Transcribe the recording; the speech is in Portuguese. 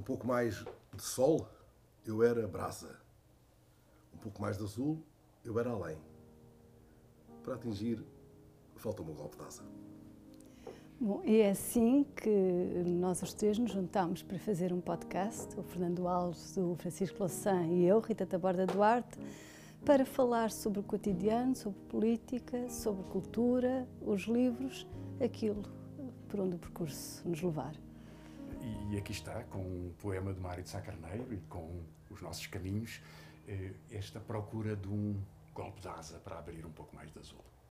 Um pouco mais de sol, eu era brasa. Um pouco mais de azul, eu era além. Para atingir, falta-me um golpe de asa. Bom, e é assim que nós os três nos juntámos para fazer um podcast, o Fernando Alves, o Francisco Louçã e eu, Rita Taborda Duarte, para falar sobre o cotidiano, sobre política, sobre cultura, os livros, aquilo por onde o percurso nos levar. E aqui está, com um poema de Mário de Sá Carneiro e com os nossos caminhos, eh, esta procura de um golpe de asa para abrir um pouco mais de azul.